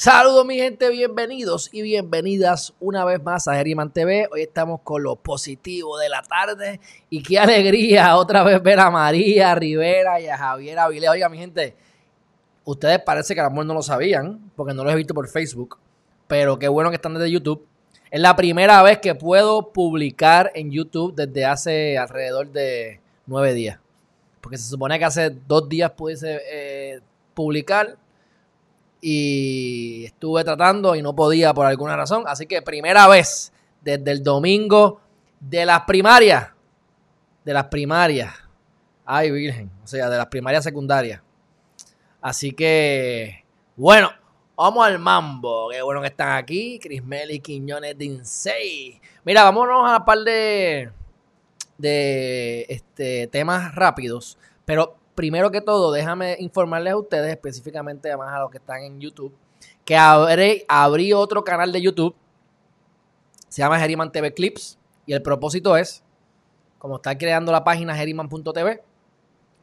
Saludos mi gente, bienvenidos y bienvenidas una vez más a Geriman TV. Hoy estamos con lo positivo de la tarde y qué alegría otra vez ver a María Rivera y a Javier Avilés. Oiga mi gente, ustedes parece que el amor no lo sabían porque no lo he visto por Facebook, pero qué bueno que están desde YouTube. Es la primera vez que puedo publicar en YouTube desde hace alrededor de nueve días. Porque se supone que hace dos días pudiese eh, publicar y estuve tratando y no podía por alguna razón. Así que primera vez desde el domingo de las primarias. De las primarias. Ay, virgen. O sea, de las primarias secundarias. Así que, bueno, vamos al mambo. Qué bueno que están aquí. Crismel y Quiñones de Insei. Mira, vámonos a un par de, de este, temas rápidos. Pero primero que todo, déjame informarles a ustedes, específicamente además a los que están en YouTube, que abrí, otro canal de YouTube. Se llama Geriman TV Clips. Y el propósito es, como está creando la página geriman.tv,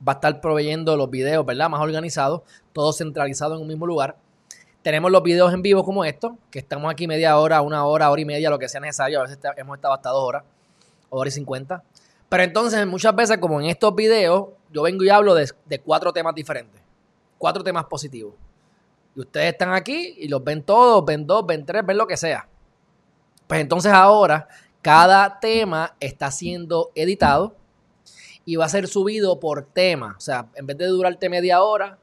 va a estar proveyendo los videos, ¿verdad? Más organizados, todo centralizado en un mismo lugar. Tenemos los videos en vivo como estos, que estamos aquí media hora, una hora, hora y media, lo que sea necesario. A veces hemos estado hasta dos horas, hora y cincuenta. Pero entonces, muchas veces, como en estos videos, yo vengo y hablo de, cuatro temas diferentes. Cuatro temas positivos. Y ustedes están aquí y los ven todos, ven dos, ven tres, ven lo que sea. Pues entonces ahora, cada tema está siendo editado y va a ser subido por tema. O sea, en vez de durarte media hora,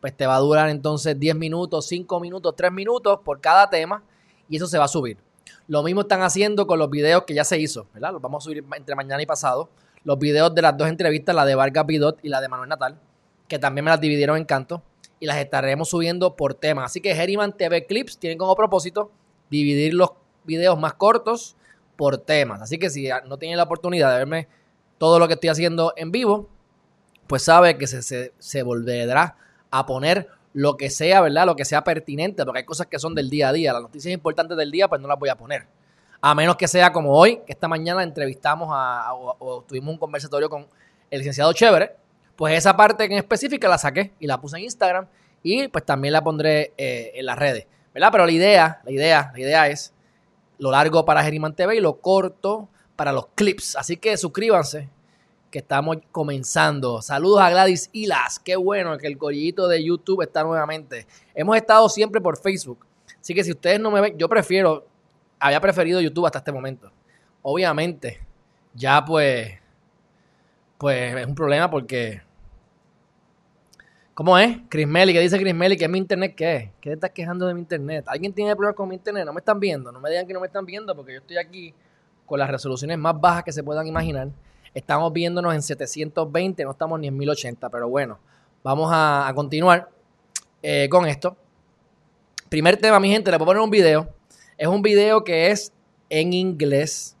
pues te va a durar entonces 10 minutos, 5 minutos, 3 minutos por cada tema y eso se va a subir. Lo mismo están haciendo con los videos que ya se hizo, ¿verdad? Los vamos a subir entre mañana y pasado. Los videos de las dos entrevistas, la de Vargas Bidot y la de Manuel Natal, que también me las dividieron en canto y las estaremos subiendo por tema. Así que Herriman TV Clips tienen como propósito dividir los videos más cortos por temas. Así que si no tienen la oportunidad de verme todo lo que estoy haciendo en vivo, pues sabe que se, se, se volverá a poner lo que sea, ¿verdad? Lo que sea pertinente, porque hay cosas que son del día a día. Las noticias importantes del día, pues no las voy a poner. A menos que sea como hoy, que esta mañana entrevistamos a, o, tuvimos un conversatorio con el licenciado Chévere, pues esa parte en específica la saqué y la puse en Instagram y pues también la pondré eh, en las redes, ¿verdad? Pero la idea, la idea, la idea es lo largo para Geriman TV y lo corto para los clips. Así que suscríbanse, que estamos comenzando. Saludos a Gladys Hilas. Qué bueno que el collito de YouTube está nuevamente. Hemos estado siempre por Facebook. Así que si ustedes no me ven, yo prefiero, había preferido YouTube hasta este momento. Obviamente, ya pues, pues es un problema porque... ¿Cómo es? Chris Melly, ¿qué dice Chris Melly? ¿Qué es mi internet? ¿Qué? ¿Qué te estás quejando de mi internet? ¿Alguien tiene problemas con mi internet? No me están viendo. No me digan que no me están viendo porque yo estoy aquí con las resoluciones más bajas que se puedan imaginar. Estamos viéndonos en 720, no estamos ni en 1080, pero bueno, vamos a, continuar eh, con esto. Primer tema, mi gente, le voy a poner un video. Es un video que es en inglés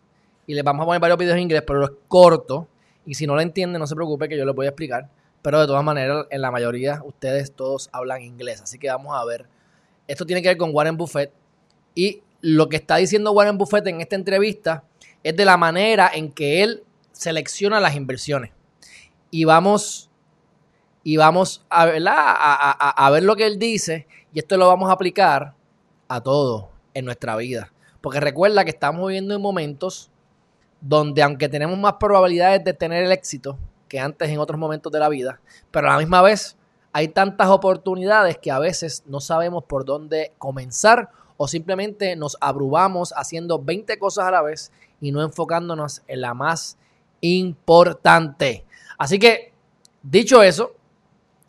y le vamos a poner varios videos en inglés, pero es corto. Y si no lo entiende, no se preocupe que yo le voy a explicar. Pero de todas maneras, en la mayoría, ustedes todos hablan inglés. Así que vamos a ver. Esto tiene que ver con Warren Buffett. Y lo que está diciendo Warren Buffett en esta entrevista es de la manera en que él selecciona las inversiones. Y vamos, y vamos a, a, ver lo que él dice y esto lo vamos a aplicar a todo en nuestra vida. Porque recuerda que estamos viviendo en momentos donde aunque tenemos más probabilidades de tener el éxito que antes en otros momentos de la vida, pero a la misma vez hay tantas oportunidades que a veces no sabemos por dónde comenzar o simplemente nos abrumamos haciendo 20 cosas a la vez y no enfocándonos en la más importante. Así que, dicho eso,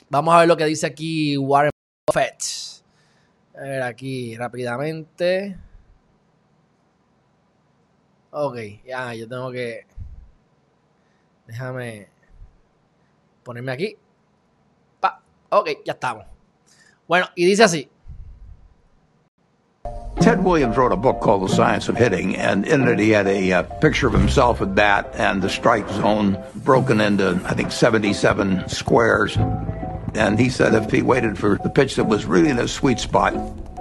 vamos a ver lo que dice aquí Warren Buffett. A ver aquí rápidamente. Ok, ya, yo tengo que... Déjame ponerme aquí. Pa. Ok, ya estamos. Bueno, y dice así. Ted Williams wrote a book called The Science of Hitting, and in it he had a uh, picture of himself at bat and the strike zone broken into, I think, 77 squares. And he said if he waited for the pitch that was really in the sweet spot,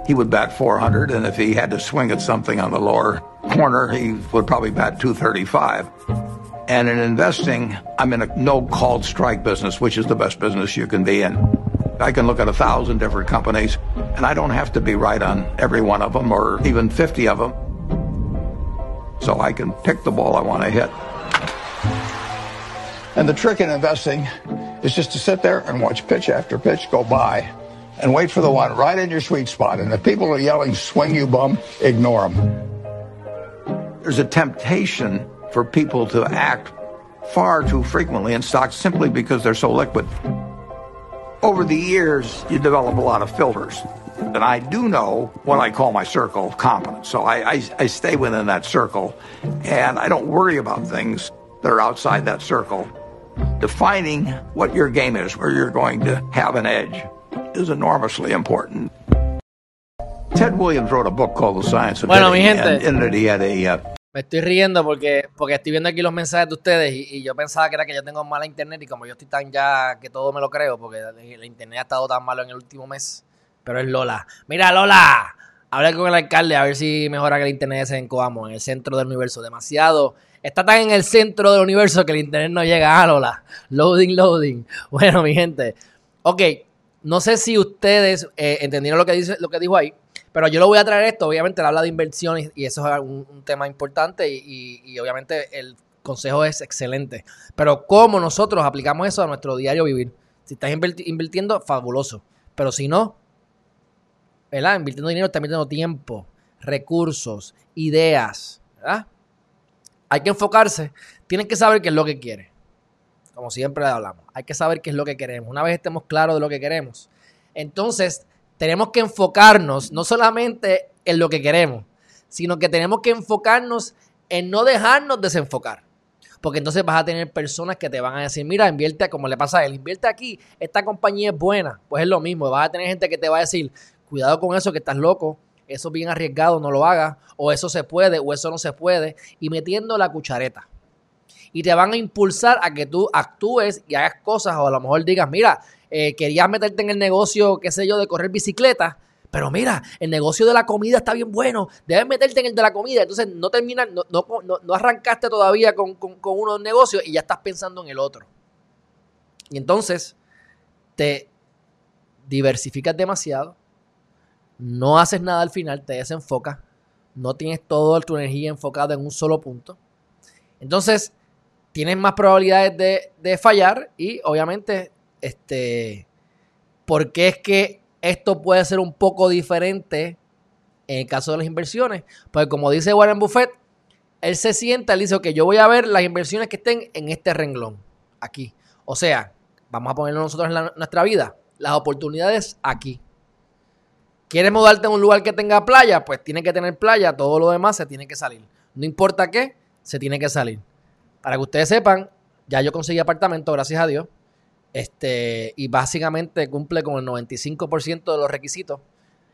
he would bat 400, and if he had to swing at something on the lower corner, he would probably bat 235. And in investing, I'm in a no called strike business, which is the best business you can be in. I can look at a thousand different companies And I don't have to be right on every one of them or even 50 of them. So I can pick the ball I want to hit. And the trick in investing is just to sit there and watch pitch after pitch go by and wait for the one right in your sweet spot. And if people are yelling, swing you bum, ignore them. There's a temptation for people to act far too frequently in stocks simply because they're so liquid. Over the years, you develop a lot of filters. And I do know what I call my circle of competence. So I, I, I stay within that circle and I don't worry about things that are outside that circle. Defining what your game is, where you're going to have an edge, is enormously important. Ted Williams wrote a book called The Science of Bueno, mi gente. and he had a uh, Me estoy riendo porque, porque estoy viendo aquí los mensajes de ustedes y, y yo pensaba que era que yo tengo mala internet y como yo estoy tan ya que todo me lo creo porque la internet ha estado tan malo en el último mes. Pero es Lola. Mira, Lola. Habla con el alcalde a ver si mejora que el internet ese en Coamo, en el centro del universo. Demasiado. Está tan en el centro del universo que el internet no llega. Ah, Lola. Loading, loading. Bueno, mi gente. Ok. No sé si ustedes eh, entendieron lo que, dice, lo que dijo ahí. Pero yo lo voy a traer esto, obviamente él habla de inversiones y eso es un, tema importante y, y- obviamente el consejo es excelente. Pero cómo nosotros aplicamos eso a nuestro diario vivir. Si estás invirtiendo, fabuloso. Pero si no, ¿verdad? Invirtiendo dinero, estás invirtiendo tiempo, recursos, ideas, ¿verdad? Hay que enfocarse. Tienen que saber qué es lo que quiere. Como siempre hablamos. Hay que saber qué es lo que queremos. Una vez estemos claros de lo que queremos, entonces tenemos que enfocarnos no solamente en lo que queremos, sino que tenemos que enfocarnos en no dejarnos desenfocar. Porque entonces vas a tener personas que te van a decir, mira, invierte como le pasa a él, invierte aquí, esta compañía es buena. Pues es lo mismo, vas a tener gente que te va a decir, cuidado con eso que estás loco, eso es bien arriesgado, no lo hagas, o eso se puede, o eso no se puede, y metiendo la cuchareta. Y te van a impulsar a que tú actúes y hagas cosas, o a lo mejor digas, mira, eh, querías meterte en el negocio, qué sé yo, de correr bicicleta, pero mira, el negocio de la comida está bien bueno, debes meterte en el de la comida. Entonces no terminas, no, no, no- arrancaste todavía con, con, con uno de negocios y ya estás pensando en el otro. Y entonces te diversificas demasiado, no haces nada al final, te desenfocas, no tienes toda tu energía enfocada en un solo punto. Entonces, tienes más probabilidades de, de fallar y obviamente, este, ¿por qué es que esto puede ser un poco diferente en el caso de las inversiones? Pues como dice Warren Buffett, él se sienta, él dice, ok, yo voy a ver las inversiones que estén en este renglón, aquí. O sea, vamos a ponerlo nosotros en nuestra vida, las oportunidades aquí. ¿Quieres mudarte a un lugar que tenga playa? Pues tiene que tener playa, todo lo demás se tiene que salir. No importa qué, se tiene que salir. Para que ustedes sepan, ya yo conseguí apartamento, gracias a Dios. Este, y básicamente cumple con el 95% de los requisitos.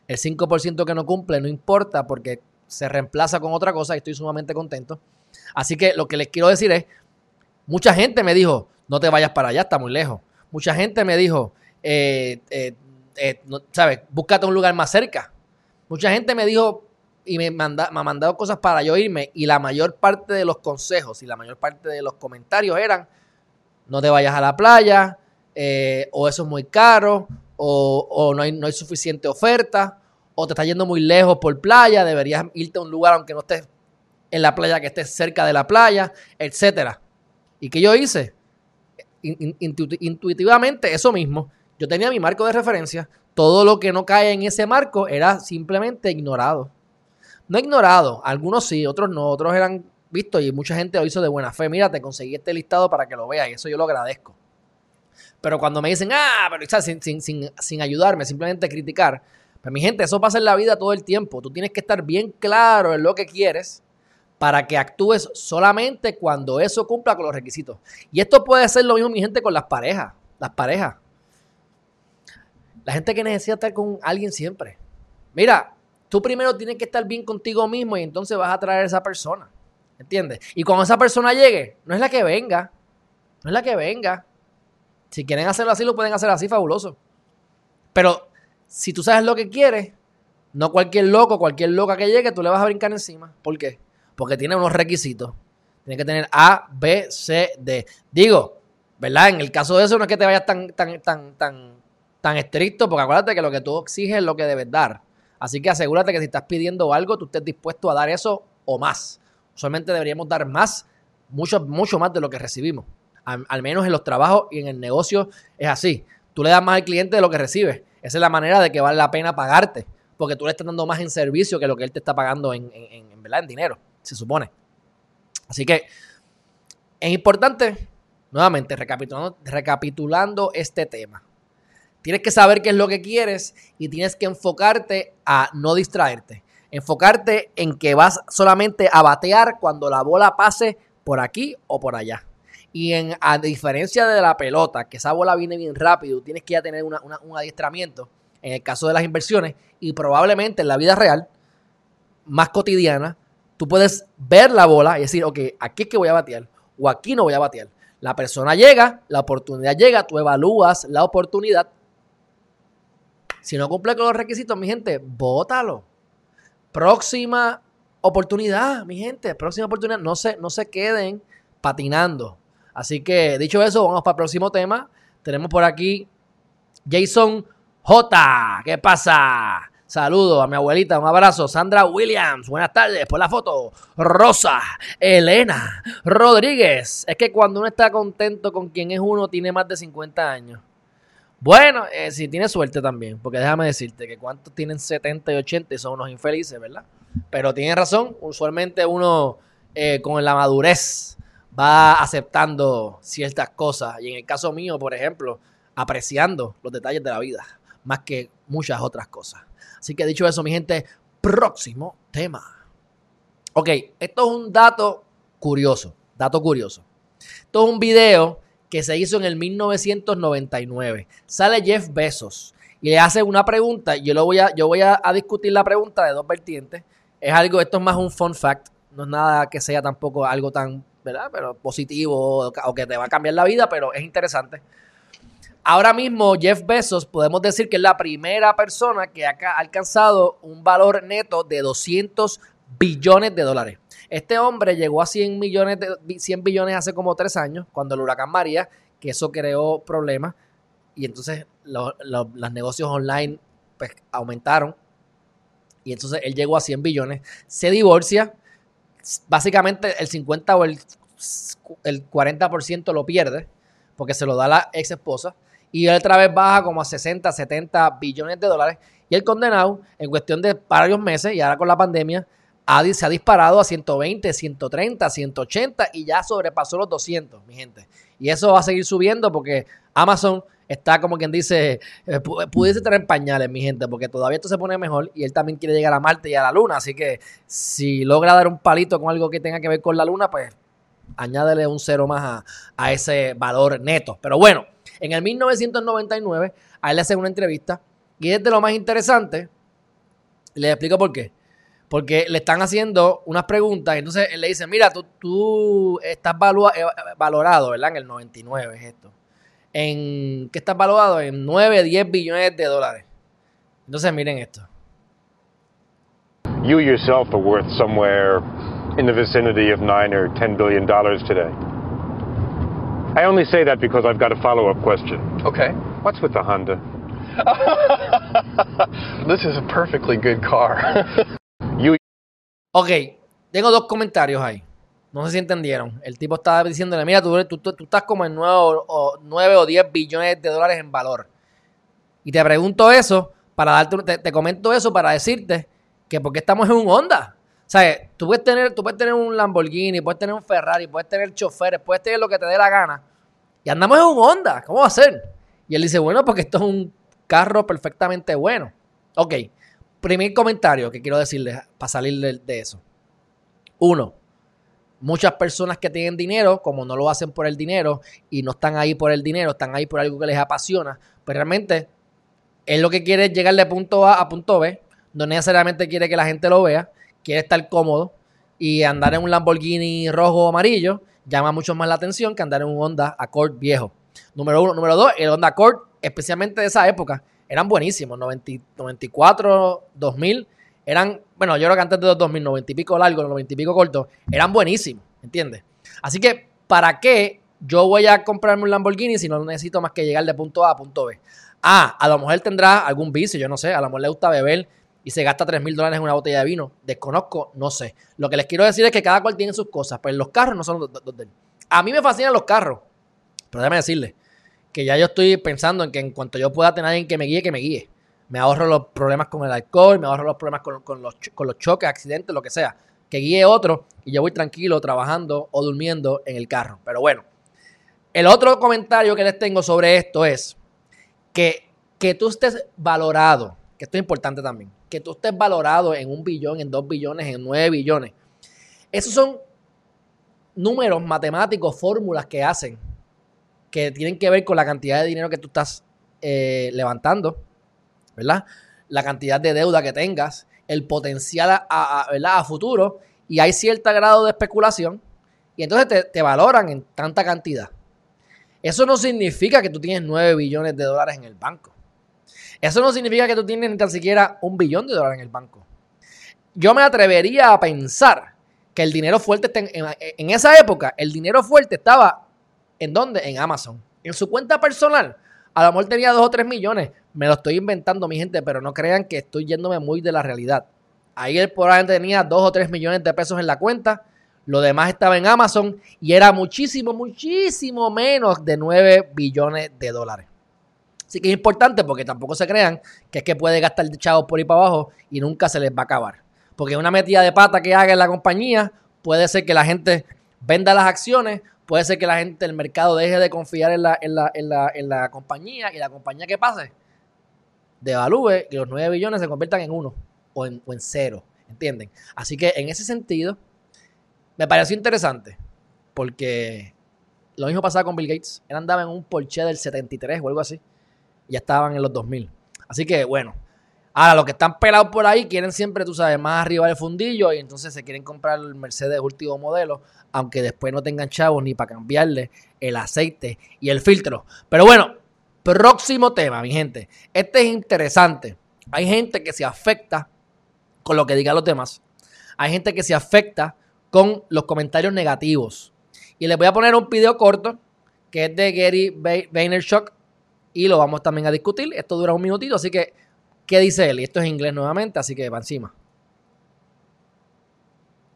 El 5% que no cumple no importa porque se reemplaza con otra cosa y estoy sumamente contento. Así que lo que les quiero decir es, mucha gente me dijo, no te vayas para allá, está muy lejos. Mucha gente me dijo, eh, eh, eh, no- ¿sabes? Búscate un lugar más cerca. Mucha gente me dijo y me, manda, me ha mandado cosas para yo irme y la mayor parte de los consejos y la mayor parte de los comentarios eran, no te vayas a la playa, eh, o eso es muy caro, o, no, hay, no hay suficiente oferta, o te estás yendo muy lejos por playa, deberías irte a un lugar aunque no estés en la playa, que estés cerca de la playa, etcétera. ¿Y qué yo hice? In- in- intuiti- intuitivamente eso mismo. Yo tenía mi marco de referencia, todo lo que no cae en ese marco era simplemente ignorado. No ignorado, algunos sí, otros no, otros eran vistos y mucha gente lo hizo de buena fe. Mira, te conseguí este listado para que lo veas y eso yo lo agradezco. Pero cuando me dicen, ah, pero. Sin, sin, sin, sin ayudarme, simplemente criticar, pues mi gente, eso pasa en la vida todo el tiempo. Tú tienes que estar bien claro en lo que quieres para que actúes solamente cuando eso cumpla con los requisitos. Y esto puede ser lo mismo, mi gente, con las parejas. Las parejas. La gente que necesita estar con alguien siempre. Mira, tú primero tienes que estar bien contigo mismo y entonces vas a traer a esa persona. ¿Entiendes? Y cuando esa persona llegue, no es la que venga. No es la que venga. Si quieren hacerlo así, lo pueden hacer así, fabuloso. Pero si tú sabes lo que quieres, no cualquier loco, cualquier loca que llegue, tú le vas a brincar encima. ¿Por qué? Porque tiene unos requisitos. Tiene que tener A, B, C, D. Digo, ¿verdad? En el caso de eso no es que te vayas tan, tan, tan, tan, tan estricto, porque acuérdate que lo que tú exiges es lo que debes dar. Así que asegúrate que si estás pidiendo algo, tú estés dispuesto a dar eso o más. Usualmente deberíamos dar más, mucho, mucho más de lo que recibimos. Al, menos en los trabajos y en el negocio es así. Tú le das más al cliente de lo que recibes. Esa es la manera de que vale la pena pagarte, porque tú le estás dando más en servicio que lo que él te está pagando en, en, en, ¿verdad? en dinero, se supone. Así que es importante, nuevamente, recapitulando, recapitulando este tema. Tienes que saber qué es lo que quieres y tienes que enfocarte a no distraerte. Enfocarte en que vas solamente a batear cuando la bola pase por aquí o por allá. Y en, a diferencia de la pelota, que esa bola viene bien rápido, tienes que ya tener un adiestramiento en el caso de las inversiones y probablemente en la vida real, más cotidiana, tú puedes ver la bola y decir, ok, aquí es que voy a batear o aquí no voy a batear. La persona llega, la oportunidad llega, tú evalúas la oportunidad. Si no cumple con los requisitos, mi gente, bótalo. Próxima oportunidad, mi gente, próxima oportunidad. No se, no se queden patinando. Así que, dicho eso, vamos para el próximo tema. Tenemos por aquí Jason J. ¿Qué pasa? Saludos a mi abuelita, un abrazo. Sandra Williams, buenas tardes. Por la foto, Rosa, Elena, Rodríguez. Es que cuando uno está contento con quien es uno, tiene más de 50 años. Bueno, eh, si tiene suerte también, porque déjame decirte que cuántos tienen 70 y 80 y son unos infelices, ¿verdad? Pero tiene razón, usualmente uno eh, con la madurez va aceptando ciertas cosas. Y en el caso mío, por ejemplo, apreciando los detalles de la vida, más que muchas otras cosas. Así que dicho eso, mi gente, próximo tema. Ok, esto es un dato curioso, dato curioso. Esto es un video que se hizo en el 1999. Sale Jeff Bezos y le hace una pregunta. Yo, lo voy a, yo voy a, discutir la pregunta de dos vertientes. Es algo, esto es más un fun fact. No es nada que sea tampoco algo tan, ¿verdad? Pero positivo o que te va a cambiar la vida, pero es interesante. Ahora mismo Jeff Bezos podemos decir que es la primera persona que ha alcanzado un valor neto de 200 billones de dólares. Este hombre llegó a 100 millones de 100 billones hace como tres años, cuando el huracán María, que eso creó problemas y entonces lo, lo, los negocios online pues, aumentaron y entonces él llegó a 100 billones, se divorcia, básicamente el 50 o el, el 40% lo pierde porque se lo da la ex esposa y otra vez baja como a 60, 70 billones de dólares. Y el condenado, en cuestión de varios meses, y ahora con la pandemia, se ha disparado a 120, 130, 180 y ya sobrepasó los 200, mi gente. Y eso va a seguir subiendo porque Amazon está como quien dice, eh, pudiese en pañales, mi gente, porque todavía esto se pone mejor y él también quiere llegar a Marte y a la Luna. Así que si logra dar un palito con algo que tenga que ver con la Luna, pues añádele un cero más a, ese valor neto. Pero bueno, en el 1999, a él le hacen una entrevista y es de lo más interesante. Les explico por qué. Porque le están haciendo unas preguntas y entonces él le dice, mira, tú, tú estás eh, valorado, ¿verdad? En el 99 es esto. ¿En qué estás valorado? En 9, 10 billones de dólares. Entonces miren esto. You yourself are worth somewhere in the vicinity of 9 or 10 billion dollars today. I only say that because I've got a follow-up question. Okay. What's with the Honda? this is a perfectly good car. Ok, tengo dos comentarios ahí. No sé si entendieron. El tipo estaba diciéndole, mira, tú, estás como en 9 o, 9 o 10 billones de dólares en valor. Y te pregunto eso, para darte, te, te comento eso para decirte que porque estamos en un Honda. O sea, tú puedes, tener, tú puedes tener un Lamborghini, puedes tener un Ferrari, puedes tener choferes, puedes tener lo que te dé la gana. Y andamos en un Honda. ¿Cómo va a ser? Y él dice, bueno, porque esto es un carro perfectamente bueno. Ok. Primer comentario que quiero decirles para salir de, eso. Uno, muchas personas que tienen dinero, como no lo hacen por el dinero y no están ahí por el dinero, están ahí por algo que les apasiona, pues realmente él lo que quiere llegar de punto A a punto B, no necesariamente quiere que la gente lo vea, quiere estar cómodo y andar en un Lamborghini rojo o amarillo llama mucho más la atención que andar en un Honda Accord viejo. Número uno. Número dos, el Honda Accord, especialmente de esa época, eran buenísimos. 90, 94, 2000, eran, bueno, yo creo que antes de los 2000, 90 y pico largo, 90 y pico corto, eran buenísimos, ¿entiendes? Así que, ¿para qué yo voy a comprarme un Lamborghini si no necesito más que llegar de punto A a punto B? Ah, a lo mejor tendrá algún vicio, yo no sé. A lo mejor le gusta beber y se gasta 3 mil dólares en una botella de vino. Desconozco, no sé. Lo que les quiero decir es que cada cual tiene sus cosas, pero los carros no son los de él. A mí me fascinan los carros, pero déjame decirle que ya yo estoy pensando en que en cuanto yo pueda tener alguien que me guíe, que me guíe. Me ahorro los problemas con el alcohol, me ahorro los problemas con, los, con los choques, accidentes, lo que sea. Que guíe otro y yo voy tranquilo trabajando o durmiendo en el carro. Pero bueno, el otro comentario que les tengo sobre esto es que, que tú estés valorado, que esto es importante también, que tú estés valorado en un billón, en dos billones, en nueve billones. Esos son números matemáticos, fórmulas que hacen, que tienen que ver con la cantidad de dinero que tú estás eh, levantando, ¿verdad? La cantidad de deuda que tengas, el potencial a, ¿verdad? a futuro, y hay cierto grado de especulación, y entonces te, valoran en tanta cantidad. Eso no significa que tú tienes 9 billones de dólares en el banco. Eso no significa que tú tienes ni tan siquiera un billón de dólares en el banco. Yo me atrevería a pensar que el dinero fuerte en, esa época, el dinero fuerte estaba ¿en dónde? En Amazon. En su cuenta personal, a lo mejor tenía 2 o 3 millones. Me lo estoy inventando, mi gente, pero no crean que estoy yéndome muy de la realidad. Ahí él probablemente tenía 2 o 3 millones de pesos en la cuenta lo demás estaba en Amazon y era muchísimo, muchísimo menos de 9 billones de dólares. Así que es importante porque tampoco se crean que es que puede gastar chavos por ahí para abajo y nunca se les va a acabar. Porque una metida de pata que haga en la compañía puede ser que la gente venda las acciones, puede ser que la gente, el mercado deje de confiar en la, en la, en la, en la compañía y la compañía que pase devalúe y los 9 billones se conviertan en uno o en, o en cero. ¿Entienden? Así que en ese sentido, me pareció interesante porque lo mismo pasaba con Bill Gates. Él andaba en un Porsche del 73 o algo así. Y ya estaban en los 2000. Así que bueno. Ahora, los que están pelados por ahí quieren siempre, tú sabes, más arriba del fundillo y entonces se quieren comprar el Mercedes último modelo, aunque después no tengan chavos ni para cambiarle el aceite y el filtro. Pero bueno, próximo tema, mi gente. Este es interesante. Hay gente que se afecta con lo que digan los demás. Hay gente que se afecta con los comentarios negativos. Y les voy a poner un video corto que es de Gary Vaynerchuk y lo vamos también a discutir. Esto dura un minutito, así que, ¿qué dice él? Y esto es inglés nuevamente, así que va encima.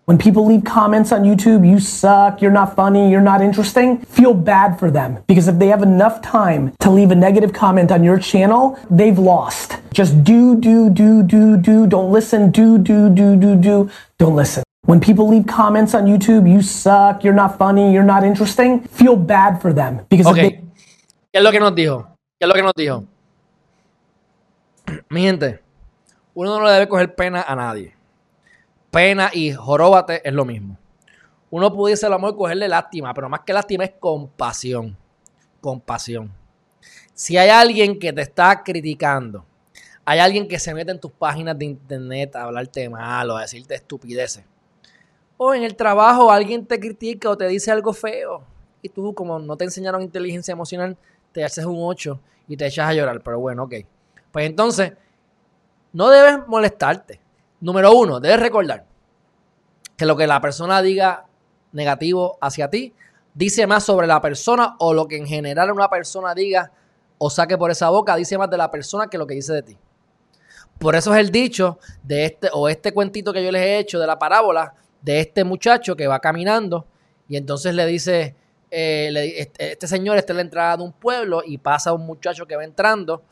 When people leave comments on YouTube, you suck, you're not funny, you're not interesting, feel bad for them. Because if they have enough time to leave a negative comment on your channel, they've lost. Just do, do, do, do, do, don't listen, do, do, do, do, do, don't listen. When people leave comments on YouTube, you suck, you're not funny, you're not interesting, feel bad for them. Because okay. ¿Qué es lo que nos dijo? ¿Qué es lo que nos dijo? Mi gente, uno no le debe coger pena a nadie. Pena y joróbate es lo mismo. Uno pudiese, el amor, cogerle lástima, pero más que lástima es compasión. Compasión. Si hay alguien que te está criticando, hay alguien que se mete en tus páginas de internet a hablarte mal o a decirte estupideces, o en el trabajo alguien te critica o te dice algo feo y tú como no te enseñaron inteligencia emocional, te haces un 8 y te echas a llorar. Pero bueno, ok. Pues entonces, no debes molestarte. Número uno, debes recordar que lo que la persona diga negativo hacia ti dice más sobre la persona o lo que en general una persona diga o saque por esa boca dice más de la persona que lo que dice de ti. Por eso es el dicho de este o este cuentito que yo les he hecho de la parábola de este muchacho que va caminando y entonces le dice, eh, este, este, señor está en la entrada de un pueblo y pasa un muchacho que va entrando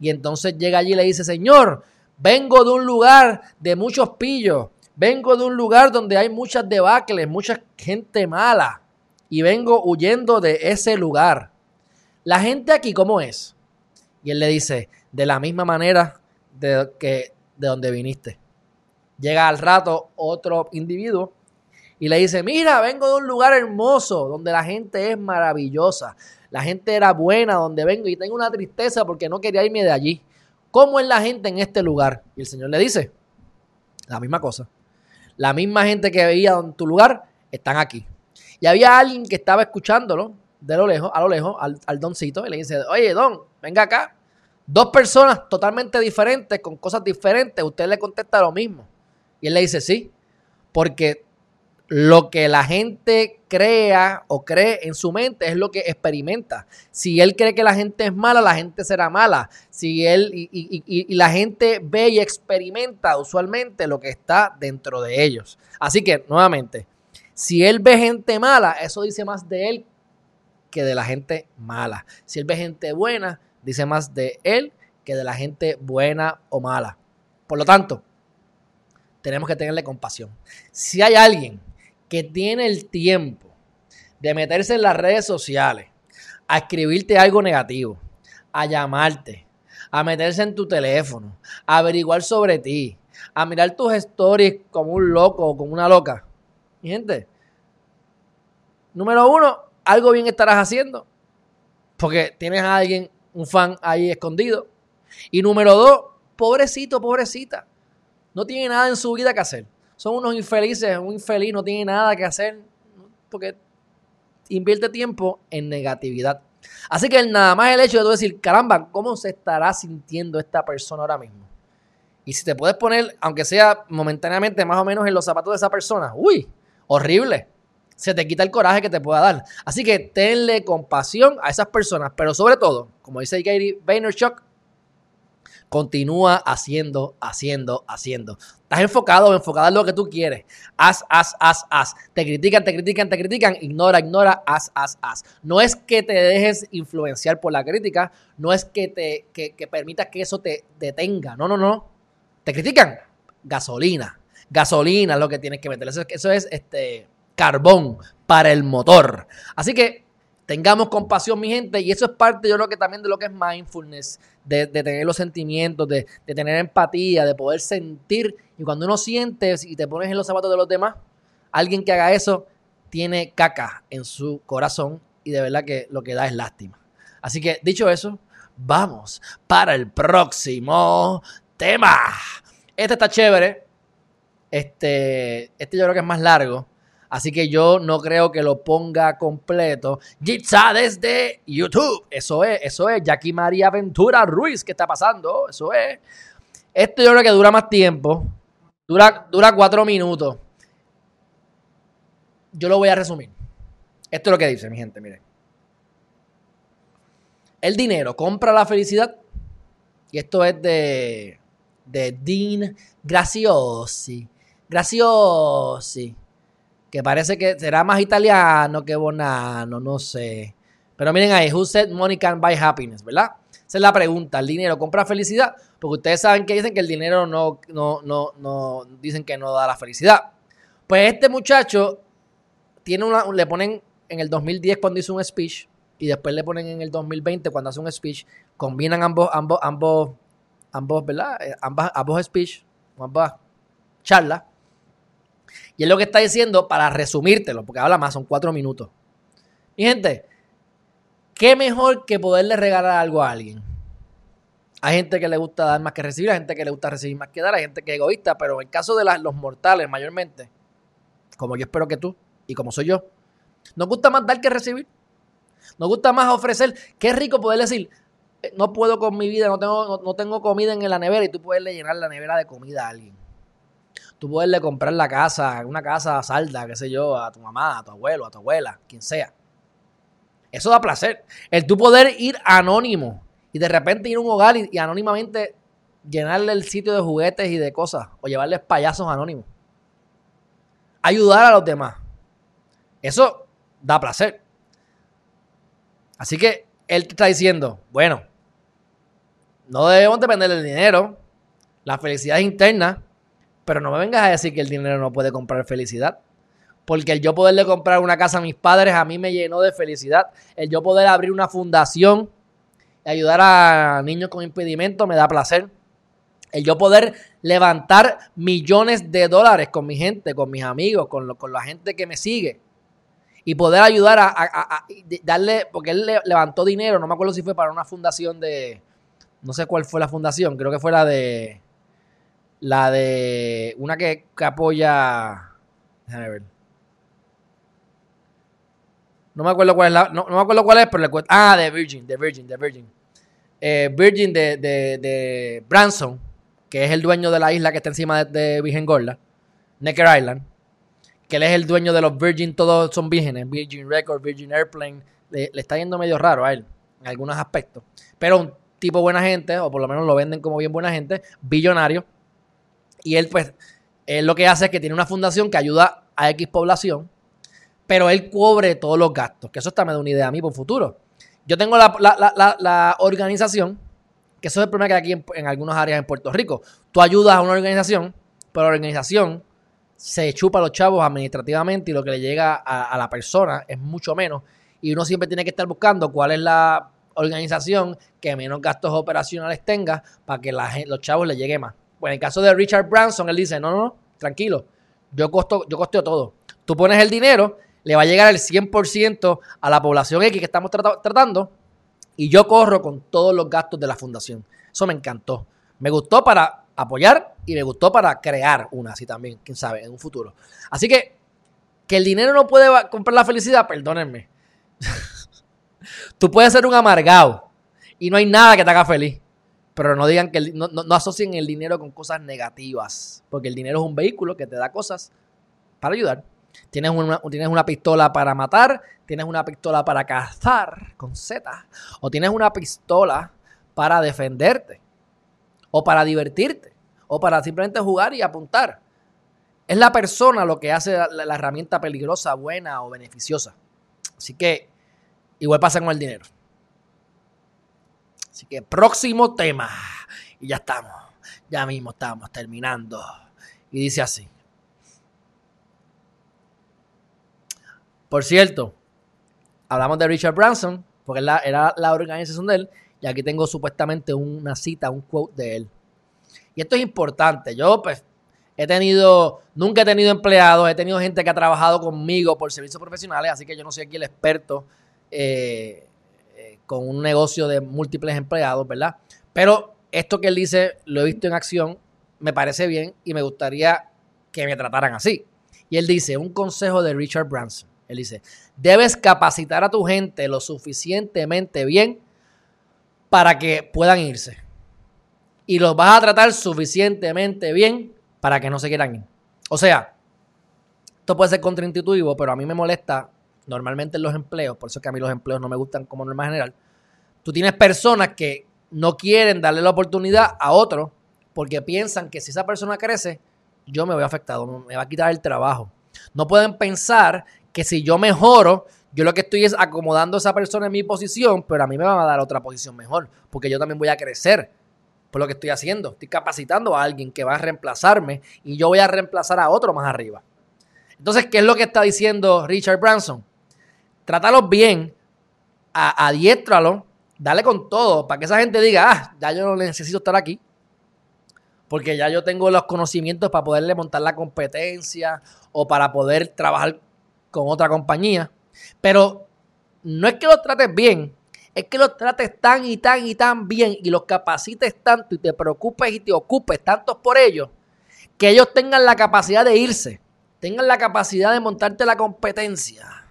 y entonces llega allí y le dice, señor, vengo de un lugar de muchos pillos, vengo de un lugar donde hay muchas debacles, mucha gente mala y vengo huyendo de ese lugar. La gente aquí, ¿cómo es? Y él le dice, de la misma manera de, que, de donde viniste. Llega al rato otro individuo y le dice, mira, vengo de un lugar hermoso, donde la gente es maravillosa, la gente era buena donde vengo y tengo una tristeza porque no quería irme de allí. ¿Cómo es la gente en este lugar? Y el Señor le dice, la misma cosa. La misma gente que veía en tu lugar están aquí. Y había alguien que estaba escuchándolo de lo lejos, a lo lejos, al, al doncito, y le dice, oye, don, venga acá. Dos personas totalmente diferentes, con cosas diferentes, usted le contesta lo mismo. Y él le dice, sí, porque lo que la gente crea o cree en su mente es lo que experimenta. Si él cree que la gente es mala, la gente será mala. Si él y, y la gente ve y experimenta usualmente lo que está dentro de ellos. Así que, nuevamente, si él ve gente mala, eso dice más de él que de la gente mala. Si él ve gente buena, dice más de él que de la gente buena o mala. Por lo tanto, tenemos que tenerle compasión. Si hay alguien que tiene el tiempo de meterse en las redes sociales, a escribirte algo negativo, a llamarte, a meterse en tu teléfono, a averiguar sobre ti, a mirar tus stories como un loco o como una loca. Mi gente, número uno, algo bien estarás haciendo. Porque tienes a alguien, un fan ahí escondido. Y número dos, pobrecito, pobrecita. No tiene nada en su vida que hacer. Son unos infelices, un infeliz no tiene nada que hacer porque invierte tiempo en negatividad. Así que nada más el hecho de tú decir, caramba, ¿cómo se estará sintiendo esta persona ahora mismo? Y si te puedes poner, aunque sea momentáneamente más o menos en los zapatos de esa persona, uy, horrible. Se te quita el coraje que te pueda dar. Así que tenle compasión a esas personas, pero sobre todo, como dice Gary Vaynerchuk, Continúa haciendo, haciendo, haciendo. Estás enfocado o enfocada en lo que tú quieres. Haz, haz, haz, haz. Te critican, te critican, te critican. Ignora, ignora, haz, haz, haz. No es que te dejes influenciar por la crítica. No es que te que, permitas que eso te detenga. No, no, no. Te critican. Gasolina. Gasolina es lo que tienes que meter. Eso, eso es este carbón para el motor. Así que Tengamos compasión, mi gente, y eso es parte, yo creo que también de lo que es mindfulness, de, tener los sentimientos, de, tener empatía, de poder sentir. Y cuando uno siente y te pones en los zapatos de los demás, alguien que haga eso tiene caca en su corazón y de verdad que lo que da es lástima. Así que, dicho eso, vamos para el próximo tema. Este está chévere. Este, este yo creo que es más largo. Así que yo no creo que lo ponga completo. Jitsa desde YouTube. Eso es, eso es. Jackie María Ventura Ruiz. ¿Qué está pasando? Eso es. Esto yo creo que dura más tiempo. Dura, dura cuatro minutos. Yo lo voy a resumir. Esto es lo que dice, mi gente, miren. El dinero compra la felicidad. Y esto es de, de Dean Graciosi. Graciosi que parece que será más italiano que bonano, no sé. Pero miren ahí, who said money can buy happiness, ¿verdad? Esa es la pregunta. ¿El dinero compra felicidad? Porque ustedes saben que dicen que el dinero no, no, no, no, dicen que no da la felicidad. Pues este muchacho tiene una, le ponen en el 2010 cuando hizo un speech y después le ponen en el 2020 cuando hace un speech, combinan ambos, ambos, ambos, ambos, ¿verdad? Eh, ambas, ambos speech, ambas charlas y es lo que está diciendo para resumírtelo, porque habla más, son cuatro minutos. Mi gente, ¿qué mejor que poderle regalar algo a alguien? Hay gente que le gusta dar más que recibir, hay gente que le gusta recibir más que dar, hay gente que es egoísta, pero en el caso de los mortales mayormente, como yo espero que tú y como soy yo, nos gusta más dar que recibir. Nos gusta más ofrecer. Qué rico poder decir, eh, no puedo con mi vida, no tengo, no tengo comida en la nevera y tú puedes llenar la nevera de comida a alguien tú poderle comprar la casa, una casa salda, qué sé yo, a tu mamá, a tu abuelo, a tu abuela, quien sea. Eso da placer. El tú poder ir anónimo y de repente ir a un hogar y, anónimamente llenarle el sitio de juguetes y de cosas o llevarles payasos anónimos. Ayudar a los demás. Eso da placer. Así que él te está diciendo, bueno, no debemos depender del dinero. La felicidad es interna. Pero no me vengas a decir que el dinero no puede comprar felicidad. Porque el yo poderle comprar una casa a mis padres a mí me llenó de felicidad. El yo poder abrir una fundación y ayudar a niños con impedimento me da placer. El yo poder levantar millones de dólares con mi gente, con mis amigos, con, con la gente que me sigue. Y poder ayudar a, darle, porque él levantó dinero, no me acuerdo si fue para una fundación de, no sé cuál fue la fundación, creo que fue la de, la de una que, apoya. Déjame ver. No me acuerdo cuál es la. No, me acuerdo cuál es, pero le Ah, de Virgin, de Virgin, de Virgin. Eh, Virgin de, de, de, Branson, que es el dueño de la isla que está encima de, Virgen Gorda, Necker Island. que él es el dueño de los Virgin, todos son vírgenes, Virgin Records, Virgin Airplane, le, le está yendo medio raro a él en algunos aspectos. Pero un tipo buena gente, o por lo menos lo venden como bien buena gente, billonario. Y él, pues, él lo que hace es que tiene una fundación que ayuda a X población, pero él cubre todos los gastos, que eso está me da una idea a mí por futuro. Yo tengo la, la- la- la- organización, que eso es el problema que hay aquí en, algunas áreas en Puerto Rico. Tú ayudas a una organización, pero la organización se chupa a los chavos administrativamente y lo que le llega a, la persona es mucho menos. Y uno siempre tiene que estar buscando cuál es la organización que menos gastos operacionales tenga para que la, los chavos le llegue más. Bueno, en el caso de Richard Branson, él dice, no, no, no, tranquilo, yo, costo, yo costeo todo. Tú pones el dinero, le va a llegar el 100% a la población X que estamos trata- tratando y yo corro con todos los gastos de la fundación. Eso me encantó. Me gustó para apoyar y me gustó para crear una así también, quién sabe, en un futuro. Así que, que el dinero no puede comprar la felicidad, perdónenme. Tú puedes ser un amargado y no hay nada que te haga feliz. Pero no digan que no, no- no asocien el dinero con cosas negativas. Porque el dinero es un vehículo que te da cosas para ayudar. Tienes una, tienes una pistola para matar, tienes una pistola para cazar con Z, o tienes una pistola para defenderte, o para divertirte, o para simplemente jugar y apuntar. Es la persona lo que hace la herramienta peligrosa, buena o beneficiosa. Así que igual pasa con el dinero. Así que próximo tema. Y ya estamos. Ya mismo estamos terminando. Y dice así. Por cierto, hablamos de Richard Branson, porque era la organización de él, y aquí tengo supuestamente una cita, un quote de él. Y esto es importante. Yo, pues, he tenido, nunca he tenido empleados, he tenido gente que ha trabajado conmigo por servicios profesionales, así que yo no soy aquí el experto eh, con un negocio de múltiples empleados, ¿verdad? Pero esto que él dice, lo he visto en acción, me parece bien y me gustaría que me trataran así. Y él dice, un consejo de Richard Branson. Él dice, debes capacitar a tu gente lo suficientemente bien para que puedan irse. Y los vas a tratar suficientemente bien para que no se quieran ir. O sea, esto puede ser contraintuitivo, pero a mí me molesta normalmente en los empleos, por eso es que a mí los empleos no me gustan como norma general. Tú tienes personas que no quieren darle la oportunidad a otro porque piensan que si esa persona crece, yo me voy afectado, me va a quitar el trabajo. No pueden pensar que si yo mejoro, yo lo que estoy es acomodando a esa persona en mi posición, pero a mí me van a dar otra posición mejor, porque yo también voy a crecer por lo que estoy haciendo. Estoy capacitando a alguien que va a reemplazarme y yo voy a reemplazar a otro más arriba. Entonces, ¿qué es lo que está diciendo Richard Branson? Trátalos bien, a- adiéstralo, dale con todo, para que esa gente diga, ah, ya yo no necesito estar aquí, porque ya yo tengo los conocimientos para poderle montar la competencia o para poder trabajar con otra compañía. Pero no es que los trates bien, es que los trates tan y tan y tan bien y los capacites tanto y te preocupes y te ocupes tanto por ellos, que ellos tengan la capacidad de irse, tengan la capacidad de montarte la competencia,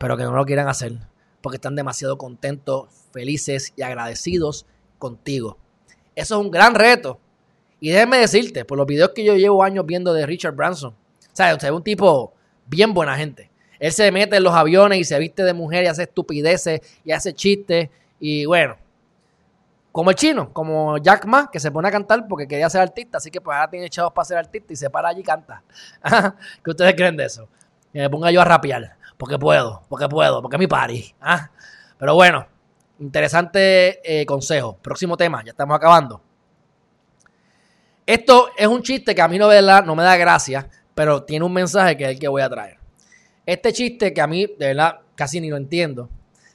pero que no lo quieran hacer, porque están demasiado contentos, felices y agradecidos contigo. Eso es un gran reto. Y déjame decirte, por los videos que yo llevo años viendo de Richard Branson, o sea, usted es un tipo bien buena gente. Él se mete en los aviones y se viste de mujer y hace estupideces y hace chistes. Y bueno, como el chino, como Jack Ma, que se pone a cantar porque quería ser artista, así que pues ahora tiene chavos para ser artista y se para allí y canta. ¿Qué ustedes creen de eso? Que me ponga yo a rapear, porque puedo, porque puedo, porque es mi party. ¿ah? Pero bueno, interesante eh, consejo. Próximo tema, ya estamos acabando. Esto es un chiste que a mí no, ¿verdad? no me da gracia, pero tiene un mensaje que es el que voy a traer. Este chiste que a mí, de verdad, casi ni lo entiendo,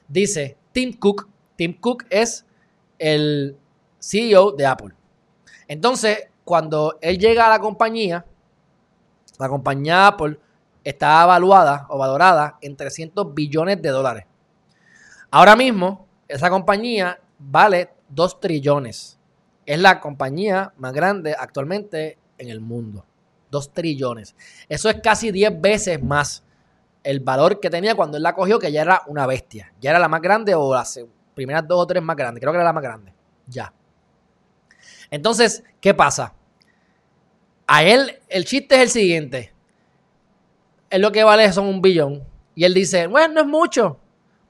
dice Tim Cook. Tim Cook es el CEO de Apple. Entonces, cuando él llega a la compañía, la compañía Apple está evaluada o valorada en 300 billones de dólares. Ahora mismo, esa compañía vale 2 trillones. Es la compañía más grande actualmente en el mundo. 2 trillones. Eso es casi 10 veces más el valor que tenía cuando él la cogió, que ya era una bestia. Ya era la más grande o las primeras dos o tres más grandes. Creo que era la más grande. Ya. Entonces, ¿qué pasa? A él, el chiste es el siguiente. Él lo que vale son un billón. Y él dice, bueno, no es mucho,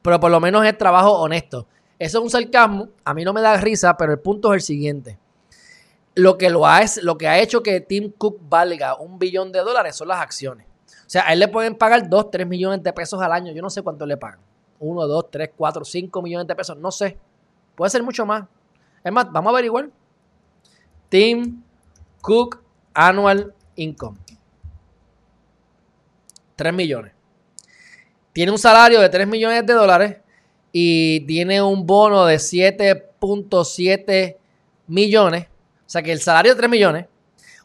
pero por lo menos es trabajo honesto. Eso es un sarcasmo, a mí no me da risa, pero el punto es el siguiente. Lo que, lo ha, es, lo que ha hecho que Tim Cook valga un billón de dólares son las acciones. O sea, a él le pueden pagar 2, 3 millones de pesos al año. Yo no sé cuánto le pagan. 1, 2, 3, 4, 5 millones de pesos. No sé. Puede ser mucho más. Es más, vamos a averiguar. Tim Cook Annual Income. 3 millones. Tiene un salario de 3 millones de dólares y tiene un bono de 7.7 millones. O sea que el salario de 3 millones,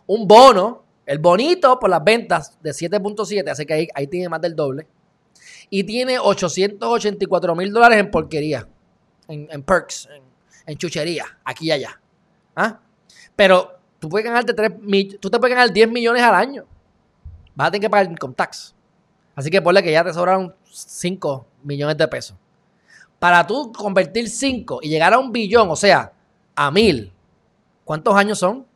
un bono, el bonito por las ventas de 7.7, así que ahí, ahí tiene más del doble. Y tiene 884 mil dólares en porquería, en, perks, en, chuchería, aquí y allá. ¿Ah? Pero tú, puedes ganarte 3, tú te puedes ganar 10 millones al año. Vas a tener que pagar income tax. Así que ponle que ya te sobraron 5 millones de pesos. Para tú convertir 5 y llegar a un billón, o sea, a mil, ¿cuántos años son?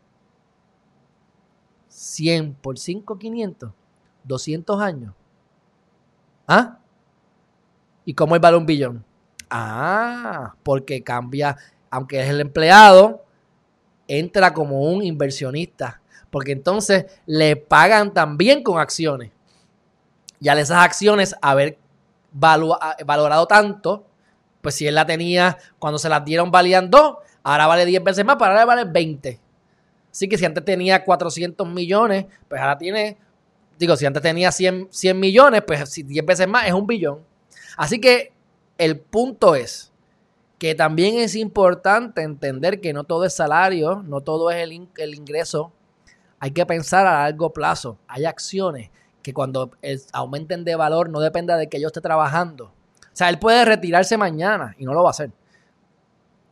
100 por 5, 500. 200 años. ¿Ah? ¿Y cómo es vale un billón? Ah, porque cambia, aunque es el empleado, entra como un inversionista. Porque entonces le pagan también con acciones. Y al esas acciones haber valorado tanto, pues si él la tenía cuando se las dieron valían 2, ahora vale 10 veces más, pero ahora vale 20. Así que si antes tenía 400 millones, pues ahora tiene, digo, si antes tenía 100, 100 millones, pues si 10 veces más es un billón. Así que el punto es que también es importante entender que no todo es salario, no todo es el ingreso. Hay que pensar a largo plazo. Hay acciones que cuando aumenten de valor no dependa de que yo esté trabajando. O sea, él puede retirarse mañana y no lo va a hacer.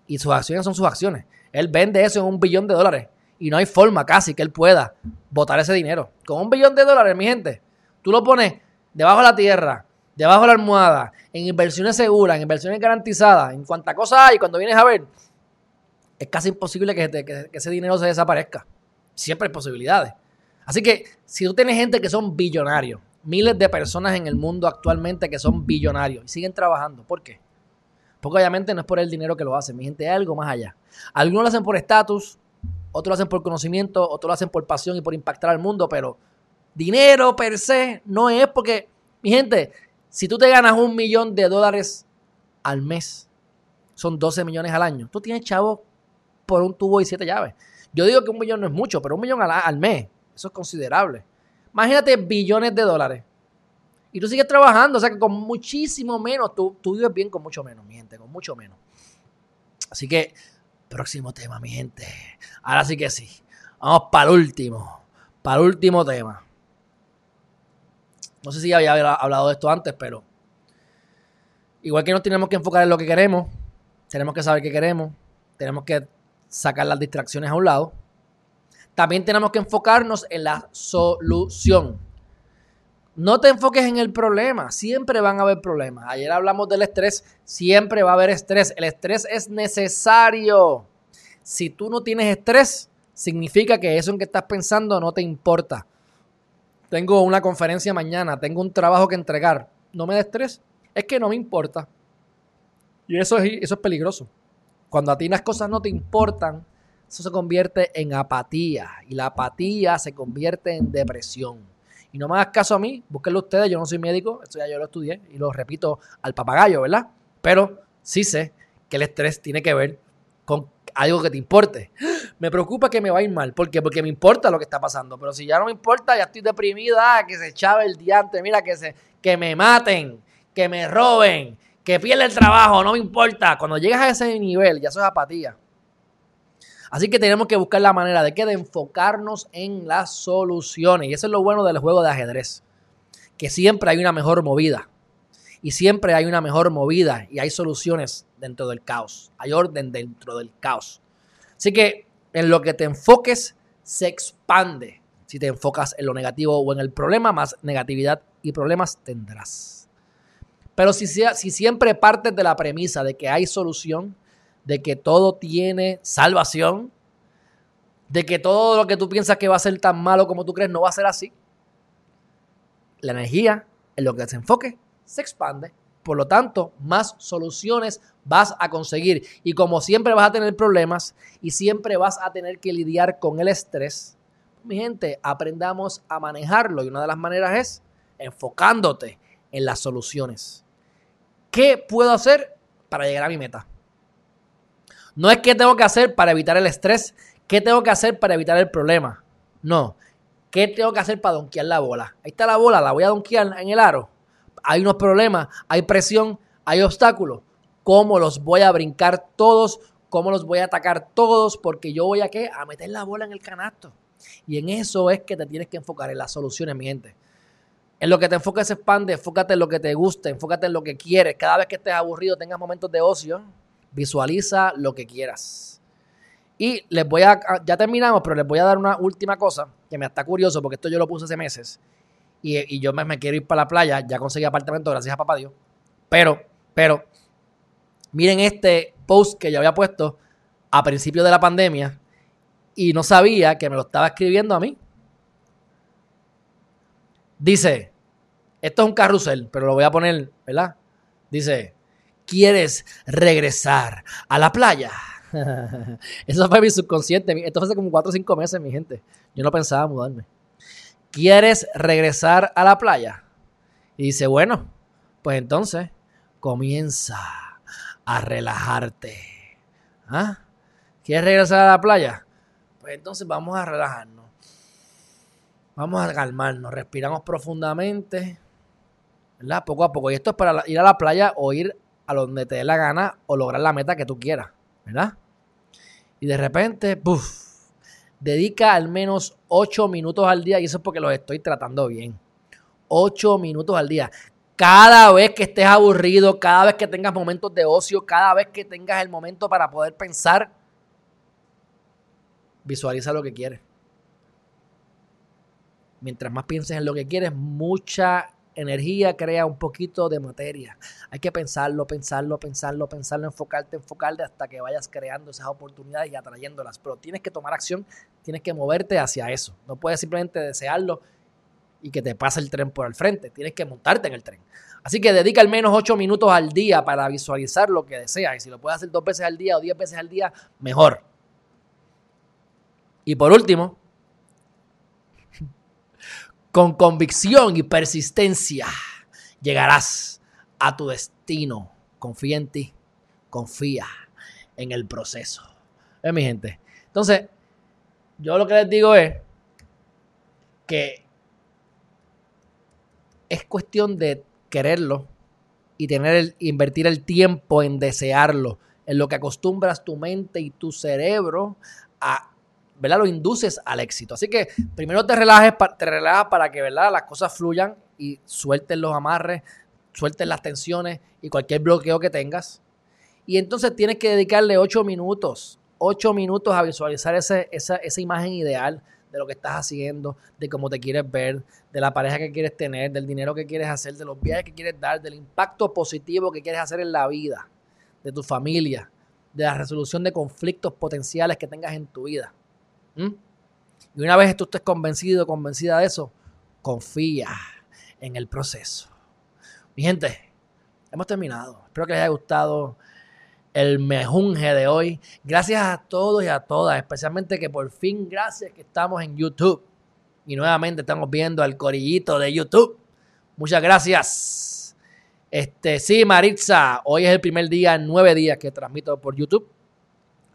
Y sus acciones son sus acciones. Él vende eso en un billón de dólares. Y no hay forma casi que él pueda botar ese dinero. Con un billón de dólares, mi gente, tú lo pones debajo de la tierra, debajo de la almohada, en inversiones seguras, en inversiones garantizadas, en cuanta cosa hay, cuando vienes a ver, es casi imposible que ese dinero se desaparezca. Siempre hay posibilidades. Así que si tú tienes gente que son billonarios, miles de personas en el mundo actualmente que son billonarios y siguen trabajando, ¿por qué? Porque obviamente no es por el dinero que lo hacen, mi gente, es algo más allá. Algunos lo hacen por estatus, otros lo hacen por conocimiento, otros lo hacen por pasión y por impactar al mundo, pero dinero per se no es porque, mi gente, si tú te ganas un millón de dólares al mes, son 12 millones al año, tú tienes chavo por un tubo y siete llaves. Yo digo que un millón no es mucho, pero un millón al mes eso es considerable. Imagínate billones de dólares. Y tú sigues trabajando, o sea que con muchísimo menos, tú, tú vives bien con mucho menos, mi gente, con mucho menos. Así que, próximo tema, mi gente. Ahora sí que sí. Vamos para el último. Para el último tema. No sé si había hablado de esto antes, pero igual que nos tenemos que enfocar en lo que queremos, tenemos que saber qué queremos, tenemos que sacar las distracciones a un lado también tenemos que enfocarnos en la solución. No te enfoques en el problema, siempre van a haber problemas. Ayer hablamos del estrés, siempre va a haber estrés. El estrés es necesario. Si tú no tienes estrés, significa que eso en que estás pensando no te importa. Tengo una conferencia mañana, tengo un trabajo que entregar. ¿No me da estrés? Es que no me importa. Y eso es, eso es peligroso. Cuando a ti las cosas no te importan, eso se convierte en apatía y la apatía se convierte en depresión. Y no me hagas caso a mí, búsquenlo ustedes, yo no soy médico, esto ya yo lo estudié y lo repito al papagayo, ¿verdad? Pero sí sé que el estrés tiene que ver con algo que te importe. Me preocupa que me va a ir mal. ¿Por qué? Porque me importa lo que está pasando. Pero si ya no me importa, ya estoy deprimida, que se echaba el diante, mira, que, se, que me maten, que me roben, que pierda el trabajo, no me importa. Cuando llegas a ese nivel, ya eso es apatía. Así que tenemos que buscar la manera de que de enfocarnos en las soluciones. Y eso es lo bueno del juego de ajedrez. Que siempre hay una mejor movida. Y siempre hay una mejor movida y hay soluciones dentro del caos. Hay orden dentro del caos. Así que en lo que te enfoques se expande. Si te enfocas en lo negativo o en el problema, más negatividad y problemas tendrás. Pero si, si siempre partes de la premisa de que hay solución, de que todo tiene salvación, de que todo lo que tú piensas que va a ser tan malo como tú crees no va a ser así. la energía en lo que se enfoque se expande. Por lo tanto, más soluciones vas a conseguir. Y como siempre vas a tener problemas y siempre vas a tener que lidiar con el estrés, mi gente, aprendamos a manejarlo. Y una de las maneras es enfocándote en las soluciones. ¿Qué puedo hacer para llegar a mi meta? No es qué tengo que hacer para evitar el estrés, qué tengo que hacer para evitar el problema. No, ¿qué tengo que hacer para donkear la bola? Ahí está la bola, la voy a donkear en el aro. Hay unos problemas, hay presión, hay obstáculos. ¿Cómo los voy a brincar todos? ¿Cómo los voy a atacar todos? Porque yo voy a qué? A meter la bola en el canasto. Y en eso es que te tienes que enfocar, en las soluciones, mi gente. En lo que te enfocas expande, enfócate en lo que te gusta, enfócate en lo que quieres. Cada vez que estés aburrido, tengas momentos de ocio, visualiza lo que quieras. Y les voy a, ya terminamos, pero les voy a dar una última cosa que me está curioso porque esto yo lo puse hace meses. Y, yo me, me, quiero ir para la playa, ya conseguí apartamento, gracias a papá Dios. Pero, pero, miren este post que yo había puesto a principio de la pandemia y no sabía que me lo estaba escribiendo a mí. Dice, esto es un carrusel, pero lo voy a poner, ¿verdad? Dice, ¿quieres regresar a la playa? Eso fue mi subconsciente. Esto fue hace como 4 o 5 meses, mi gente. Yo no pensaba mudarme. ¿Quieres regresar a la playa? Y dice, bueno, pues entonces comienza a relajarte. ¿Ah? ¿Quieres regresar a la playa? Pues entonces vamos a relajarnos. Vamos a calmarnos, respiramos profundamente, ¿verdad? Poco a poco. Y esto es para ir a la playa o ir a donde te dé la gana o lograr la meta que tú quieras, ¿verdad? Y de repente, ¡puf! Dedica al menos 8 minutos al día y eso es porque los estoy tratando bien. 8 minutos al día. Cada vez que estés aburrido, cada vez que tengas momentos de ocio, cada vez que tengas el momento para poder pensar, visualiza lo que quieres mientras más pienses en lo que quieres, mucha energía crea un poquito de materia. Hay que pensarlo, pensarlo, pensarlo, pensarlo, enfocarte, enfocarte hasta que vayas creando esas oportunidades y atrayéndolas. Pero tienes que tomar acción, tienes que moverte hacia eso. No puedes simplemente desearlo y que te pase el tren por el frente. Tienes que montarte en el tren. Así que dedica al menos 8 minutos al día para visualizar lo que deseas. Y si lo puedes hacer dos veces al día o 10 veces al día, mejor. Y por último, con convicción y persistencia llegarás a tu destino. Confía en ti. Confía en el proceso. ¿Ven, mi gente? Entonces, yo lo que les digo es que es cuestión de quererlo y tener el, invertir el tiempo en desearlo, en lo que acostumbras tu mente y tu cerebro a ¿verdad? Lo induces al éxito. Así que primero te relajes, te relajas para que, ¿verdad? Las cosas fluyan y suelten los amarres, suelten las tensiones y cualquier bloqueo que tengas. Y entonces tienes que dedicarle ocho minutos, ocho minutos a visualizar esa, esa imagen ideal de lo que estás haciendo, de cómo te quieres ver, de la pareja que quieres tener, del dinero que quieres hacer, de los viajes que quieres dar, del impacto positivo que quieres hacer en la vida, de tu familia, de la resolución de conflictos potenciales que tengas en tu vida. ¿Mm? Y una vez tú estés convencido, convencida de eso, confía en el proceso. Mi gente, hemos terminado. Espero que les haya gustado el mejunje de hoy. Gracias a todos y a todas, especialmente que por fin, gracias que estamos en YouTube. Y nuevamente estamos viendo al corillito de YouTube. Muchas gracias. Este, sí, Maritza, hoy es el primer día, nueve días que transmito por YouTube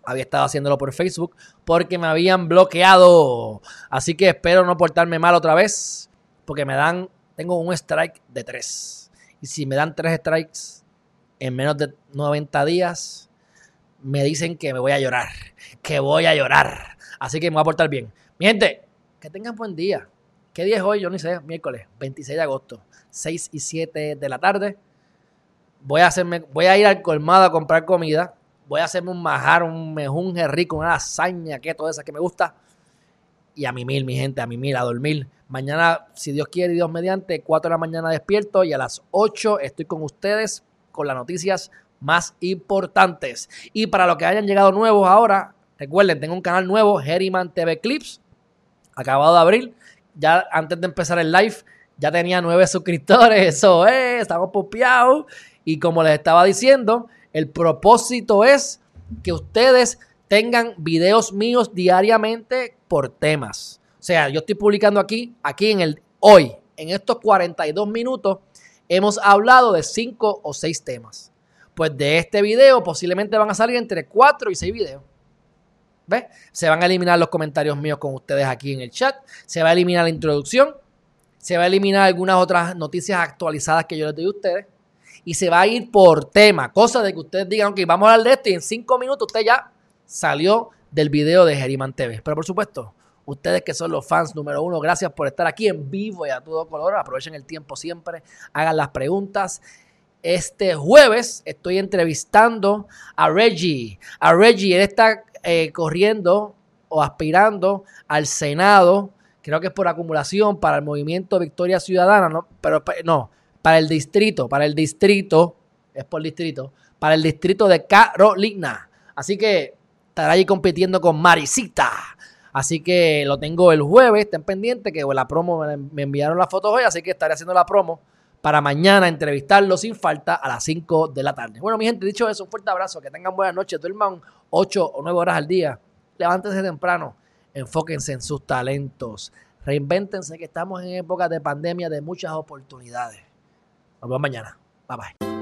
había estado haciéndolo por Facebook porque me habían bloqueado. Así que espero no portarme mal otra vez porque me dan, tengo un strike de tres. Y si me dan tres strikes en menos de 90 días, me dicen que me voy a llorar, que voy a llorar. Así que me voy a portar bien. Mi gente, que tengan buen día. ¿Qué día es hoy? Yo ni sé, miércoles, 26 de agosto, 6 y 7 de la tarde. Voy a, hacerme, voy a ir al colmado a comprar comida voy a hacerme un majar, un mejunje rico, una lasaña, que toda esa que me gusta. Y a mi mil, mi gente, a mi mil, a dormir. Mañana, si Dios quiere y Dios mediante, 4 de la mañana despierto y a las 8 estoy con ustedes con las noticias más importantes. Y para los que hayan llegado nuevos ahora, recuerden, tengo un canal nuevo, Herriman TV Clips, acabado de abrir. Ya antes de empezar el live, Ya tenía nueve suscriptores, eso es, estamos popeados. Y como les estaba diciendo, el propósito es que ustedes tengan videos míos diariamente por temas. O sea, yo estoy publicando aquí, aquí en el hoy, en estos 42 minutos, hemos hablado de cinco o seis temas. Pues de este video posiblemente van a salir entre cuatro y seis videos. ¿Ves? Se van a eliminar los comentarios míos con ustedes aquí en el chat. Se va a eliminar la introducción. Se va a eliminar algunas otras noticias actualizadas que yo les doy a ustedes. Y se va a ir por tema. Cosa de que ustedes digan, ok, vamos a hablar de esto y en cinco minutos usted ya salió del video de Geriman TV. Pero por supuesto, ustedes que son los fans número uno, gracias por estar aquí en vivo y a todo color. Aprovechen el tiempo siempre. Hagan las preguntas. Este jueves estoy entrevistando a Reggie. A Reggie, él está eh, corriendo o aspirando al Senado, creo que es por acumulación para el movimiento Victoria Ciudadana, ¿no? Pero no, para el distrito, para el distrito, es por distrito, para el distrito de Carolina. Así que estará allí compitiendo con Marisita. Así que lo tengo el jueves, estén pendientes que la promo me enviaron las fotos hoy, así que estaré haciendo la promo para mañana entrevistarlo sin falta a las 5 de la tarde. Bueno, mi gente, dicho eso, un fuerte abrazo, que tengan buenas noches, duerman 8 o 9 horas al día, levántense temprano, enfóquense en sus talentos, reinvéntense que estamos en épocas de pandemia de muchas oportunidades. Nos vemos mañana. Bye bye.